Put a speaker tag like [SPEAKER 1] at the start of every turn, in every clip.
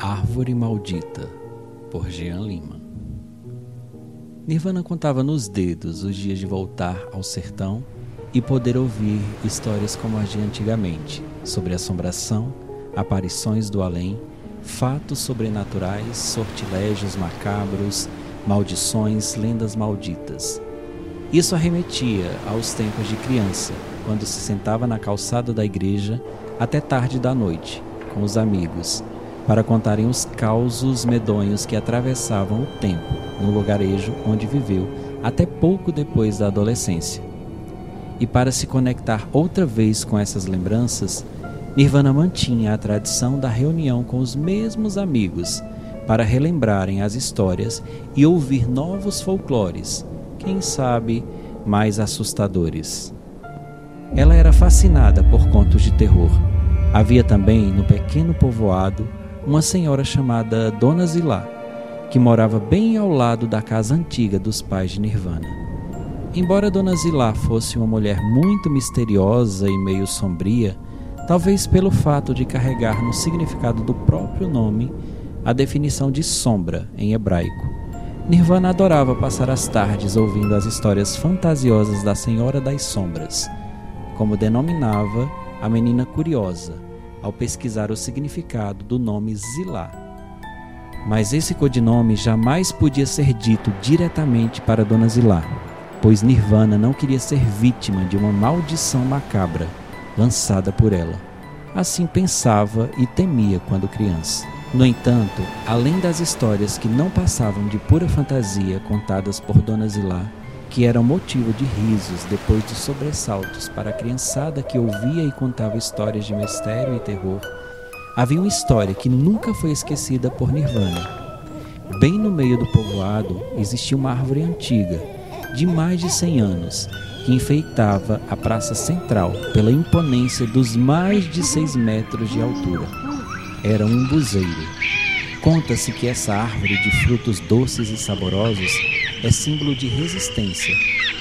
[SPEAKER 1] Árvore Maldita, por Jean Lima. Nirvana contava nos dedos os dias de voltar ao sertão e poder ouvir histórias como as de antigamente, sobre assombração, aparições do além, fatos sobrenaturais, sortilégios macabros, maldições, lendas malditas. Isso arremetia aos tempos de criança, quando se sentava na calçada da igreja até tarde da noite, com os amigos, para contarem os causos medonhos que atravessavam o tempo no lugarejo onde viveu até pouco depois da adolescência. E para se conectar outra vez com essas lembranças, Nirvana mantinha a tradição da reunião com os mesmos amigos para relembrarem as histórias e ouvir novos folclores, quem sabe mais assustadores. Ela era fascinada por contos de terror. Havia também no pequeno povoado uma senhora chamada Dona Zilá, que morava bem ao lado da casa antiga dos pais de Nirvana. Embora Dona Zilá fosse uma mulher muito misteriosa e meio sombria, talvez pelo fato de carregar no significado do próprio nome a definição de sombra em hebraico. Nirvana adorava passar as tardes ouvindo as histórias fantasiosas da Senhora das Sombras, como denominava a menina curiosa ao pesquisar o significado do nome Zilá. Mas esse codinome jamais podia ser dito diretamente para Dona Zilá, pois Nirvana não queria ser vítima de uma maldição macabra lançada por ela. Assim pensava e temia quando criança. No entanto, além das histórias que não passavam de pura fantasia contadas por Dona Zilá, que eram motivo de risos depois de sobressaltos para a criançada que ouvia e contava histórias de mistério e terror, havia uma história que nunca foi esquecida por Nirvana. Bem no meio do povoado existia uma árvore antiga, de mais de 100 anos, que enfeitava a praça central pela imponência dos mais de 6 metros de altura. Era um buzeiro. Conta-se que essa árvore de frutos doces e saborosos é símbolo de resistência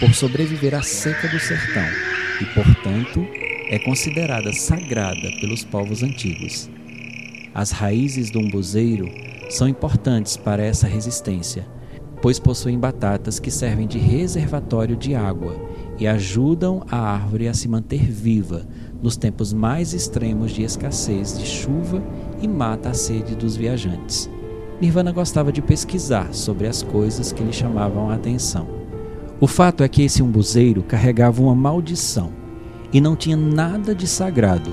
[SPEAKER 1] por sobreviver à seca do sertão e, portanto, é considerada sagrada pelos povos antigos. As raízes do umbuzeiro são importantes para essa resistência, pois possuem batatas que servem de reservatório de água e ajudam a árvore a se manter viva nos tempos mais extremos de escassez de chuva e mata a sede dos viajantes. Nirvana gostava de pesquisar sobre as coisas que lhe chamavam a atenção. O fato é que esse umbuzeiro carregava uma maldição e não tinha nada de sagrado,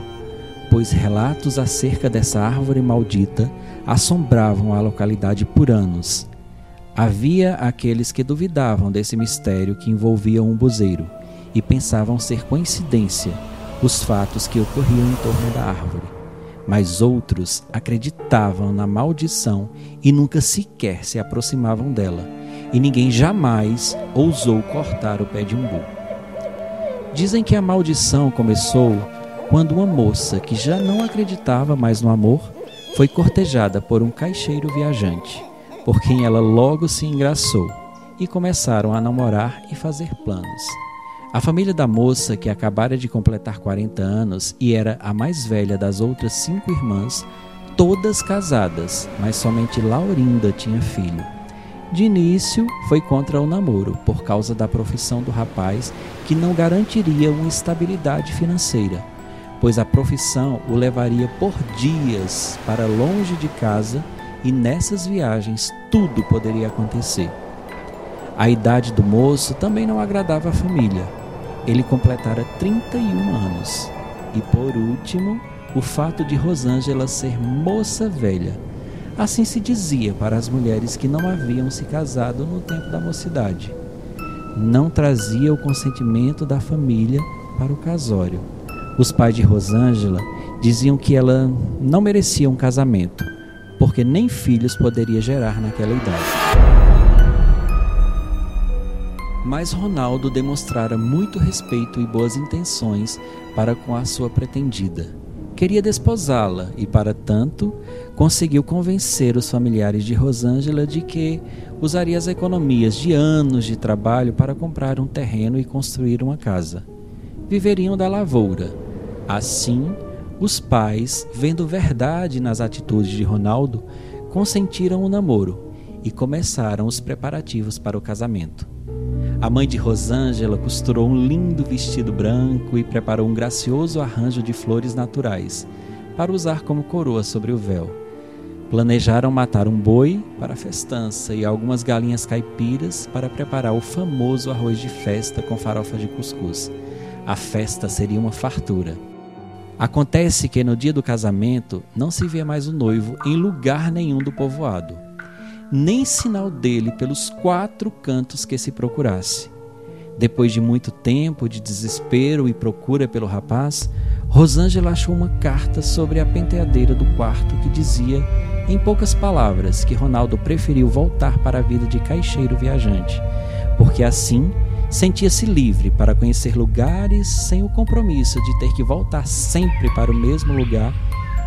[SPEAKER 1] pois relatos acerca dessa árvore maldita assombravam a localidade por anos. Havia aqueles que duvidavam desse mistério que envolvia o umbuzeiro e pensavam ser coincidência os fatos que ocorriam em torno da árvore mas outros acreditavam na maldição e nunca sequer se aproximavam dela, e ninguém jamais ousou cortar o pé de umbu. Dizem que a maldição começou quando uma moça que já não acreditava mais no amor foi cortejada por um caixeiro viajante, por quem ela logo se engraçou, e começaram a namorar e fazer planos. A família da moça, que acabara de completar 40 anos e era a mais velha das outras cinco irmãs, todas casadas, mas somente Laurinda tinha filho. De início, foi contra o namoro, por causa da profissão do rapaz, que não garantiria uma estabilidade financeira, pois a profissão o levaria por dias para longe de casa e nessas viagens tudo poderia acontecer. A idade do moço também não agradava a família, ele completara 31 anos. E por último, o fato de Rosângela ser moça velha. Assim se dizia para as mulheres que não haviam se casado no tempo da mocidade. Não trazia o consentimento da família para o casório. Os pais de Rosângela diziam que ela não merecia um casamento, porque nem filhos poderia gerar naquela idade. Mas Ronaldo demonstrara muito respeito e boas intenções para com a sua pretendida. Queria desposá-la e, para tanto, conseguiu convencer os familiares de Rosângela de que usaria as economias de anos de trabalho para comprar um terreno e construir uma casa. Viveriam da lavoura. Assim, Os pais, vendo verdade nas atitudes de Ronaldo, consentiram o namoro e começaram os preparativos para o casamento. A mãe de Rosângela costurou um lindo vestido branco e preparou um gracioso arranjo de flores naturais para usar como coroa sobre o véu. Planejaram matar um boi para a festança e algumas galinhas caipiras para preparar o famoso arroz de festa com farofa de cuscuz. A festa seria uma fartura. Acontece que no dia do casamento não se vê mais o noivo em lugar nenhum do povoado nem sinal dele pelos quatro cantos que se procurasse. Depois de muito tempo de desespero e procura pelo rapaz, Rosângela achou uma carta sobre a penteadeira do quarto que dizia, em poucas palavras, que Ronaldo preferiu voltar para a vida de caixeiro viajante, porque assim sentia-se livre para conhecer lugares sem o compromisso de ter que voltar sempre para o mesmo lugar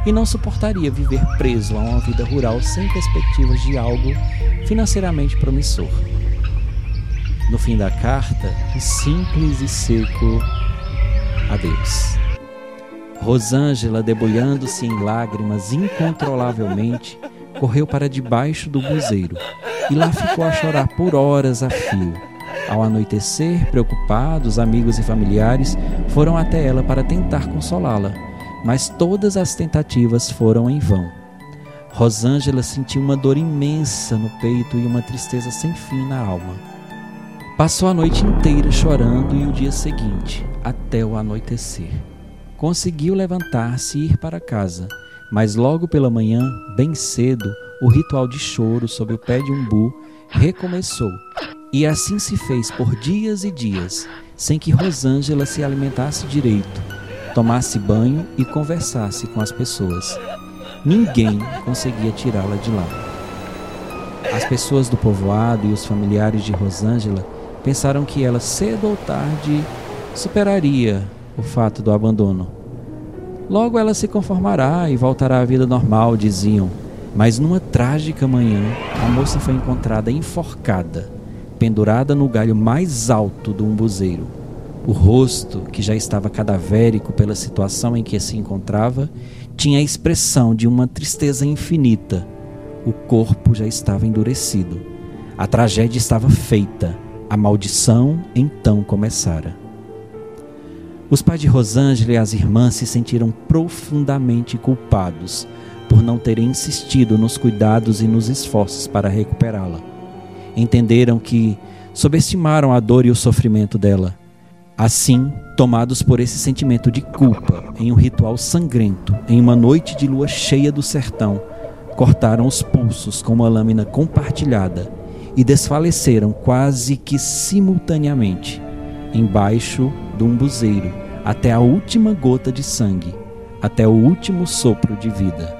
[SPEAKER 1] e não suportaria viver preso a uma vida rural sem perspectivas de algo financeiramente promissor. No fim da carta, um simples e seco adeus. Rosângela, debulhando-se em lágrimas incontrolavelmente, correu para debaixo do buzeiro e lá ficou a chorar por horas a fio. Ao anoitecer, preocupados, amigos e familiares foram até ela para tentar consolá-la, mas todas as tentativas foram em vão. Rosângela sentiu uma dor imensa no peito e uma tristeza sem fim na alma. Passou a noite inteira chorando e o dia seguinte, até o anoitecer. Conseguiu levantar-se e ir para casa, mas logo pela manhã, bem cedo, o ritual de choro sob o pé de umbu recomeçou. E assim se fez por dias e dias, sem que Rosângela se alimentasse direito, tomasse banho e conversasse com as pessoas. Ninguém conseguia tirá-la de lá. As pessoas do povoado e os familiares de Rosângela pensaram que ela cedo ou tarde superaria o fato do abandono. Logo ela se conformará e voltará à vida normal, diziam. Mas numa trágica manhã, a moça foi encontrada enforcada, pendurada no galho mais alto do umbuzeiro. O rosto, que já estava cadavérico pela situação em que se encontrava, tinha a expressão de uma tristeza infinita. O corpo já estava endurecido. A tragédia estava feita. A maldição então começara. Os pais de Rosângela e as irmãs se sentiram profundamente culpados por não terem insistido nos cuidados e nos esforços para recuperá-la. Entenderam que subestimaram a dor e o sofrimento dela Assim, tomados por esse sentimento de culpa, em um ritual sangrento, em uma noite de lua cheia do sertão, cortaram os pulsos com uma lâmina compartilhada e desfaleceram quase que simultaneamente, embaixo de um buzeiro, até a última gota de sangue, até o último sopro de vida.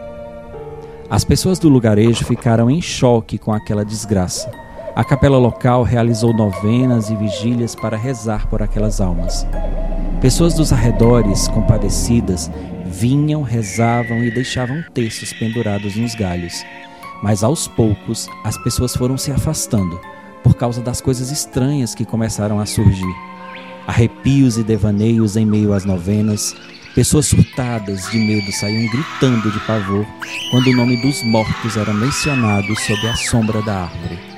[SPEAKER 1] As pessoas do lugarejo ficaram em choque com aquela desgraça a capela local realizou novenas e vigílias para rezar por aquelas almas. Pessoas dos arredores, compadecidas, vinham, rezavam e deixavam terços pendurados nos galhos. Mas aos poucos as pessoas foram se afastando por causa das coisas estranhas que começaram a surgir. Arrepios e devaneios em meio às novenas, pessoas surtadas de medo saíam gritando de pavor quando o nome dos mortos era mencionado sob a sombra da árvore.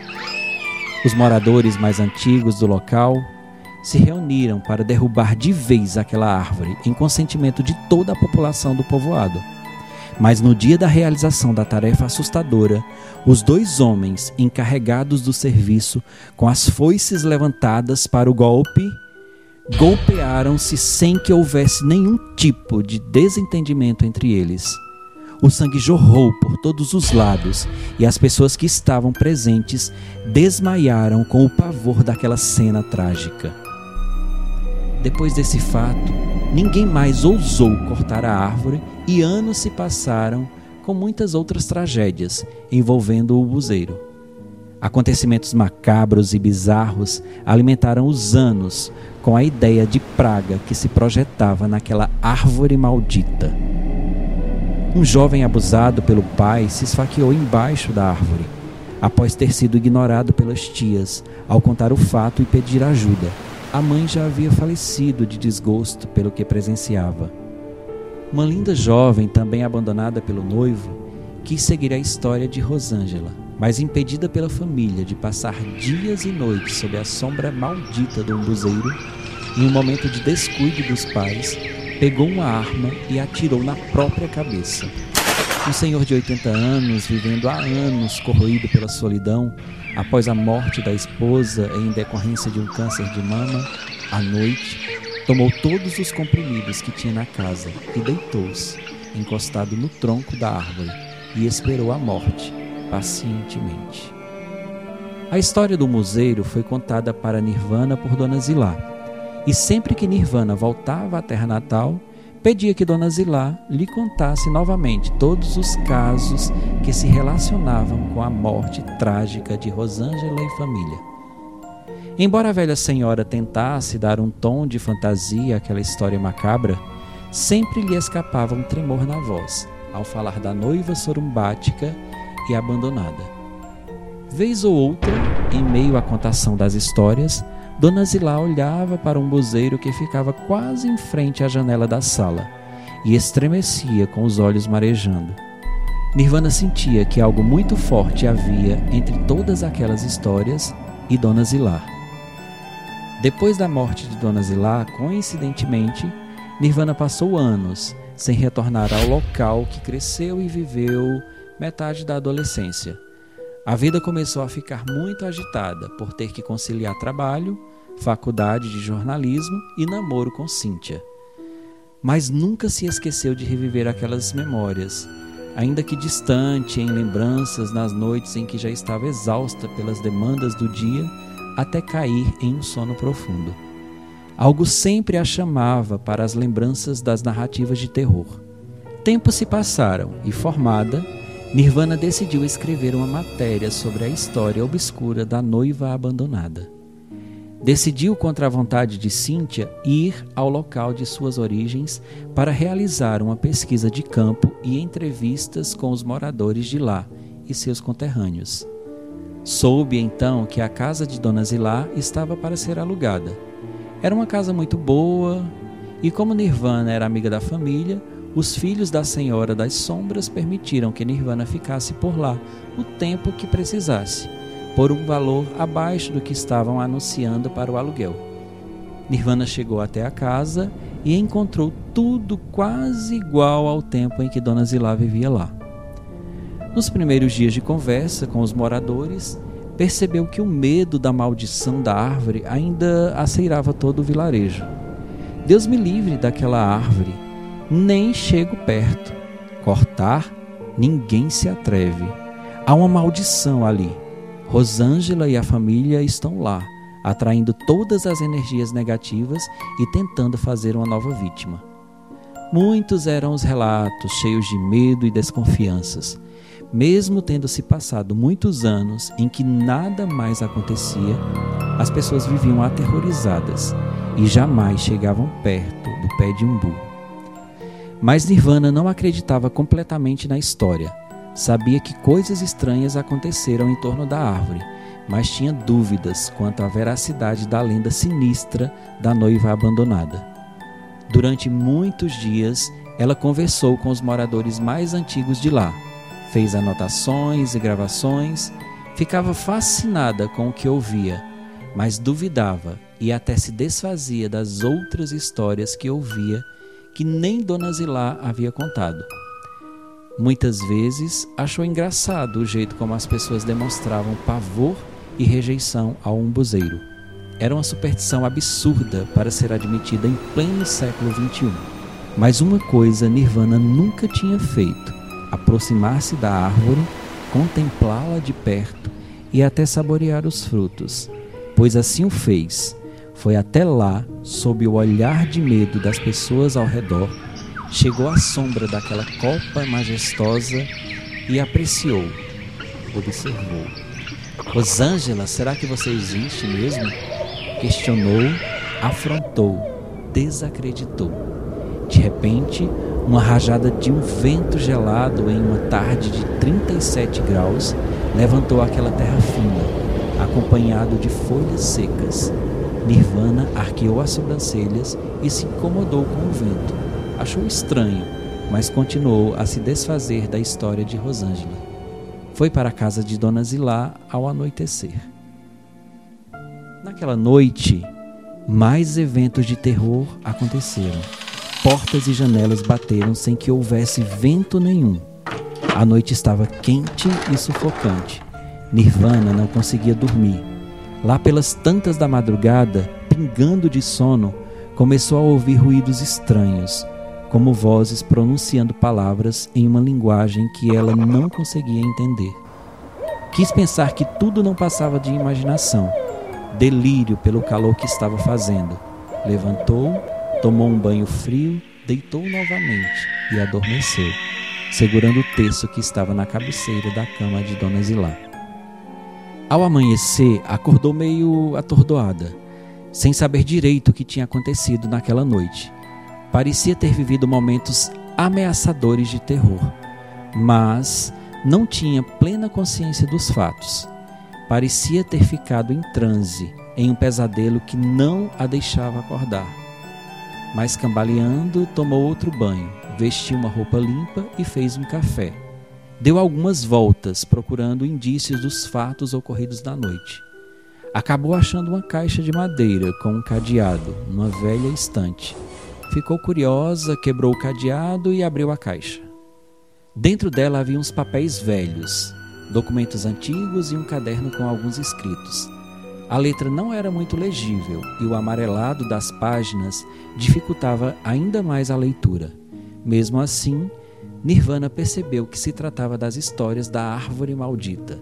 [SPEAKER 1] Os moradores mais antigos do local se reuniram para derrubar de vez aquela árvore, em consentimento de toda a população do povoado. Mas no dia da realização da tarefa assustadora, os dois homens encarregados do serviço, com as foices levantadas para o golpe, golpearam-se sem que houvesse nenhum tipo de desentendimento entre eles. O sangue jorrou por todos os lados e as pessoas que estavam presentes desmaiaram com o pavor daquela cena trágica. Depois desse fato, ninguém mais ousou cortar a árvore e anos se passaram com muitas outras tragédias envolvendo o buzeiro. Acontecimentos macabros e bizarros alimentaram os anos com a ideia de praga que se projetava naquela árvore maldita. Um jovem abusado pelo pai se esfaqueou embaixo da árvore, após ter sido ignorado pelas tias ao contar o fato e pedir ajuda. A mãe já havia falecido de desgosto pelo que presenciava. Uma linda jovem, também abandonada pelo noivo, quis seguir a história de Rosângela, mas impedida pela família de passar dias e noites sob a sombra maldita do umbuzeiro, em um momento de descuido dos pais, pegou uma arma e atirou na própria cabeça. Um senhor de 80 anos, vivendo há anos corroído pela solidão, após a morte da esposa em decorrência de um câncer de mama, à noite, tomou todos os comprimidos que tinha na casa e deitou-se, encostado no tronco da árvore, e esperou a morte pacientemente. A história do museiro foi contada para Nirvana por Dona Zilá, e sempre que Nirvana voltava à terra natal, pedia que Dona Zilá lhe contasse novamente todos os casos que se relacionavam com a morte trágica de Rosângela e família. Embora a velha senhora tentasse dar um tom de fantasia àquela história macabra, sempre lhe escapava um tremor na voz ao falar da noiva sorumbática e abandonada. Vez ou outra, em meio à contação das histórias, Dona Zilá olhava para um buzeiro que ficava quase em frente à janela da sala e estremecia com os olhos marejando. Nirvana sentia que algo muito forte havia entre todas aquelas histórias e Dona Zilá. Depois da morte de Dona Zilá, coincidentemente, Nirvana passou anos sem retornar ao local que cresceu e viveu metade da adolescência. A vida começou a ficar muito agitada por ter que conciliar trabalho, faculdade de jornalismo e namoro com Cíntia. Mas nunca se esqueceu de reviver aquelas memórias, ainda que distante em lembranças nas noites em que já estava exausta pelas demandas do dia, até cair em um sono profundo. Algo sempre a chamava para as lembranças das narrativas de terror. Tempos se passaram e, formada, Nirvana decidiu escrever uma matéria sobre a história obscura da noiva abandonada. Decidiu, contra a vontade de Cíntia, ir ao local de suas origens para realizar uma pesquisa de campo e entrevistas com os moradores de lá e seus conterrâneos. Soube então que a casa de Dona Zilá estava para ser alugada. Era uma casa muito boa e, como Nirvana era amiga da família, os filhos da Senhora das Sombras permitiram que Nirvana ficasse por lá o tempo que precisasse, por um valor abaixo do que estavam anunciando para o aluguel. Nirvana chegou até a casa e encontrou tudo quase igual ao tempo em que Dona Zilá vivia lá. Nos primeiros dias de conversa com os moradores, percebeu que o medo da maldição da árvore ainda aceirava todo o vilarejo. Deus me livre daquela árvore, nem chego perto. Cortar, ninguém se atreve. Há uma maldição ali. Rosângela e a família estão lá, atraindo todas as energias negativas e tentando fazer uma nova vítima. Muitos eram os relatos cheios de medo e desconfianças. Mesmo tendo se passado muitos anos em que nada mais acontecia, as pessoas viviam aterrorizadas e jamais chegavam perto do pé de umbu. Mas Nirvana não acreditava completamente na história. Sabia que coisas estranhas aconteceram em torno da árvore, mas tinha dúvidas quanto à veracidade da lenda sinistra da noiva abandonada. Durante muitos dias, ela conversou com os moradores mais antigos de lá, fez anotações e gravações, ficava fascinada com o que ouvia, mas duvidava e até se desfazia das outras histórias que ouvia que nem Dona Zilá havia contado. Muitas vezes achou engraçado o jeito como as pessoas demonstravam pavor e rejeição ao umbuzeiro. Era uma superstição absurda para ser admitida em pleno século XXI. Mas uma coisa Nirvana nunca tinha feito: aproximar-se da árvore, contemplá-la de perto e até saborear os frutos, pois assim o fez foi até lá, sob o olhar de medo das pessoas ao redor, chegou à sombra daquela copa majestosa e apreciou, observou. Rosângela, será que você existe mesmo? Questionou, afrontou, desacreditou. De repente, uma rajada de um vento gelado em uma tarde de 37 graus levantou aquela terra fina, acompanhado de folhas secas Nirvana arqueou as sobrancelhas e se incomodou com o vento. Achou estranho mas continuou a se desfazer da história de Rosângela. Foi para a casa de Dona Zilá ao anoitecer. Naquela noite, mais eventos de terror aconteceram. Portas e janelas bateram sem que houvesse vento nenhum. A noite estava quente e sufocante. Nirvana não conseguia dormir. Lá pelas tantas da madrugada, pingando de sono, começou a ouvir ruídos estranhos, como vozes pronunciando palavras em uma linguagem que ela não conseguia entender. Quis pensar que tudo não passava de imaginação, delírio pelo calor que estava fazendo. Levantou, tomou um banho frio, deitou novamente e adormeceu, segurando o terço que estava na cabeceira da cama de Dona Zilá. Ao amanhecer, acordou meio atordoada, sem saber direito o que tinha acontecido naquela noite. Parecia ter vivido momentos ameaçadores de terror, mas não tinha plena consciência dos fatos. Parecia ter ficado em transe, em um pesadelo que não a deixava acordar. Mas cambaleando, tomou outro banho, vestiu uma roupa limpa e fez um café. Deu algumas voltas procurando indícios dos fatos ocorridos na noite. Acabou achando uma caixa de madeira com um cadeado numa velha estante. Ficou curiosa, quebrou o cadeado e abriu a caixa. Dentro dela havia uns papéis velhos, documentos antigos e um caderno com alguns escritos. A letra não era muito legível e o amarelado das páginas dificultava ainda mais a leitura. Mesmo assim, Nirvana percebeu que se tratava das histórias da árvore maldita.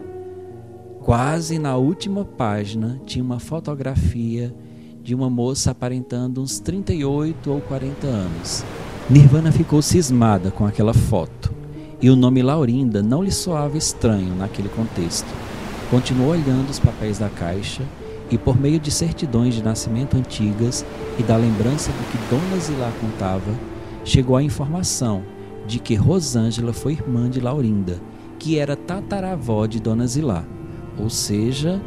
[SPEAKER 1] Quase na última página tinha uma fotografia de uma moça aparentando uns 38 ou 40 anos. Nirvana ficou cismada com aquela foto e o nome Laurinda não lhe soava estranho naquele contexto. Continuou olhando os papéis da caixa e, por meio de certidões de nascimento antigas e da lembrança do que Dona Zilá contava, chegou à informação de que Rosângela foi irmã de Laurinda, que era tataravó de Dona Zilá, ou seja,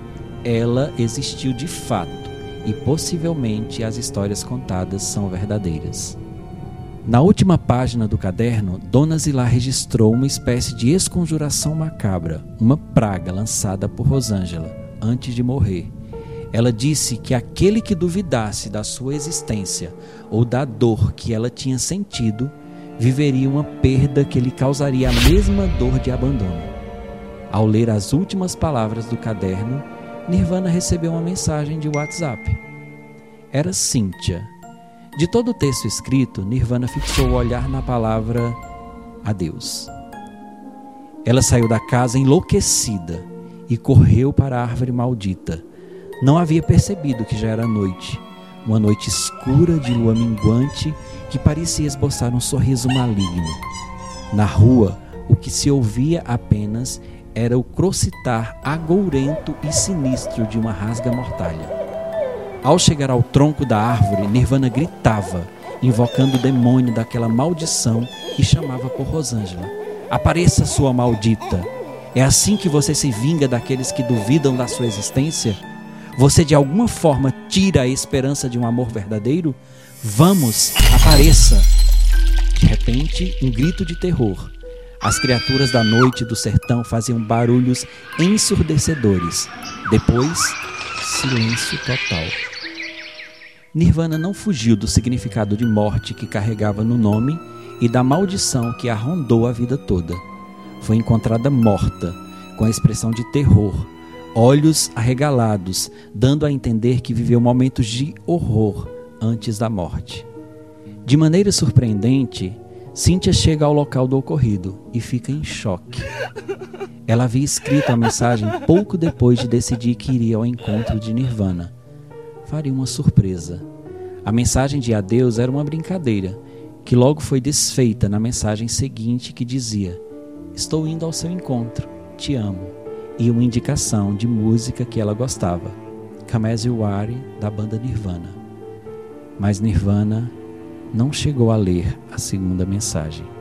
[SPEAKER 1] ela existiu de fato e possivelmente as histórias contadas são verdadeiras. Na última página do caderno, Dona Zilá registrou uma espécie de esconjuração macabra, uma praga lançada por Rosângela antes de morrer. Ela disse que aquele que duvidasse da sua existência ou da dor que ela tinha sentido, viveria uma perda que lhe causaria a mesma dor de abandono. Ao ler as últimas palavras do caderno, Nirvana recebeu uma mensagem de WhatsApp. Era Cíntia, de todo o texto escrito, Nirvana fixou o olhar na palavra adeus. Ela saiu da casa enlouquecida e correu para a árvore maldita. Não havia percebido que já era noite, uma noite escura de lua minguante que parecia esboçar um sorriso maligno. Na rua, o que se ouvia apenas era o crocitar agourento e sinistro de uma rasga-mortalha. Ao chegar ao tronco da árvore, Nirvana gritava, invocando o demônio daquela maldição e chamava por Rosângela. Apareça, sua maldita! É assim que você se vinga daqueles que duvidam da sua existência? Você de alguma forma tira a esperança de um amor verdadeiro? Vamos, apareça! De repente, um grito de terror. As criaturas da noite do sertão faziam barulhos ensurdecedores. Depois, silêncio total. Nirvana não fugiu do significado de morte que carregava no nome e da maldição que a rondou a vida toda. Foi encontrada morta, com a expressão de terror, olhos arregalados, dando a entender que viveu momentos de horror antes da morte. De maneira surpreendente, Cíntia chega ao local do ocorrido e fica em choque. Ela havia escrito a mensagem pouco depois de decidir que iria ao encontro de Nirvana faria uma surpresa. A mensagem de adeus era uma brincadeira, que logo foi desfeita na mensagem seguinte que dizia: Estou indo ao seu encontro, te amo, e uma indicação de música que ela gostava, Kamezi Wari, da banda Nirvana. Mas Nirvana não chegou a ler a segunda mensagem.